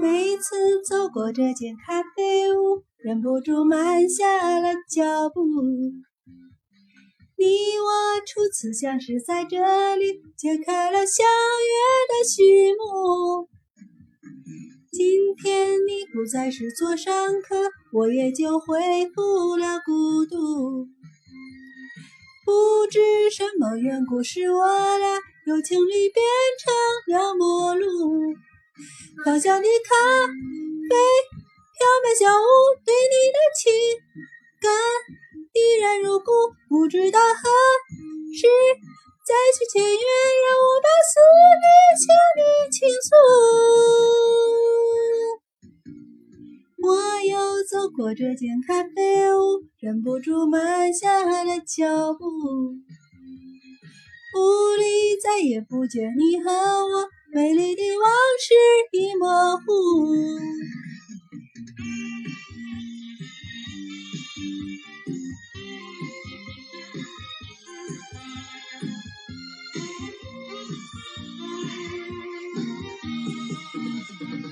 每次走过这间咖啡屋，忍不住慢下了脚步。你我初次相识在这里，揭开了相约的序幕。今天你不再是座上客，我也就恢复了孤独。不知什么缘故，使我俩由情侣变成了陌路。芳香的咖啡飘满小屋，对你的情感依然如故。不知道何时再续前缘，让我把思念向你倾诉。我又走过这间咖啡屋，忍不住慢下了脚步。屋里再也不见你和我美丽。you.